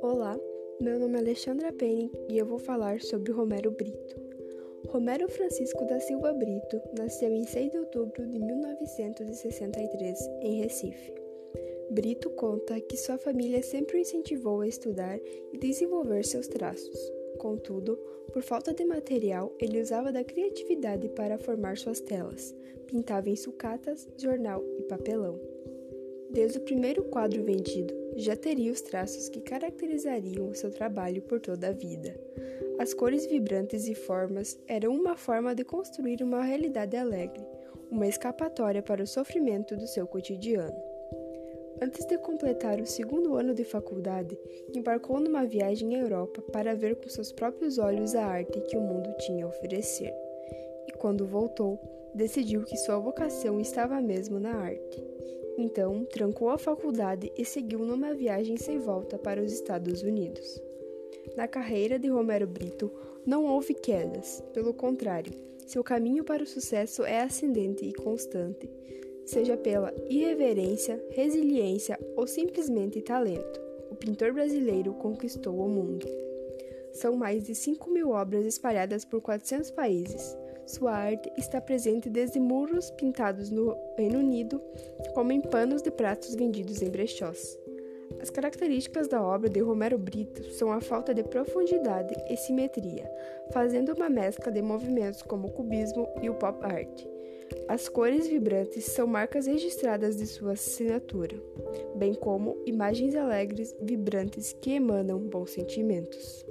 Olá, meu nome é Alexandra Penny e eu vou falar sobre Romero Brito. Romero Francisco da Silva Brito nasceu em 6 de outubro de 1963 em Recife. Brito conta que sua família sempre o incentivou a estudar e desenvolver seus traços. Contudo, por falta de material, ele usava da criatividade para formar suas telas. Pintava em sucatas, jornal e papelão. Desde o primeiro quadro vendido, já teria os traços que caracterizariam o seu trabalho por toda a vida. As cores vibrantes e formas eram uma forma de construir uma realidade alegre, uma escapatória para o sofrimento do seu cotidiano. Antes de completar o segundo ano de faculdade, embarcou numa viagem à Europa para ver com seus próprios olhos a arte que o mundo tinha a oferecer. E quando voltou, decidiu que sua vocação estava mesmo na arte. Então, trancou a faculdade e seguiu numa viagem sem volta para os Estados Unidos. Na carreira de Romero Brito, não houve quedas, pelo contrário, seu caminho para o sucesso é ascendente e constante seja pela irreverência, resiliência ou simplesmente talento. O pintor brasileiro conquistou o mundo. São mais de 5 mil obras espalhadas por 400 países. Sua arte está presente desde muros pintados no Reino Unido, como em panos de pratos vendidos em brechós. As características da obra de Romero Brito são a falta de profundidade e simetria, fazendo uma mescla de movimentos como o cubismo e o pop art. As cores vibrantes são marcas registradas de sua assinatura, bem como imagens alegres, vibrantes que emanam bons sentimentos.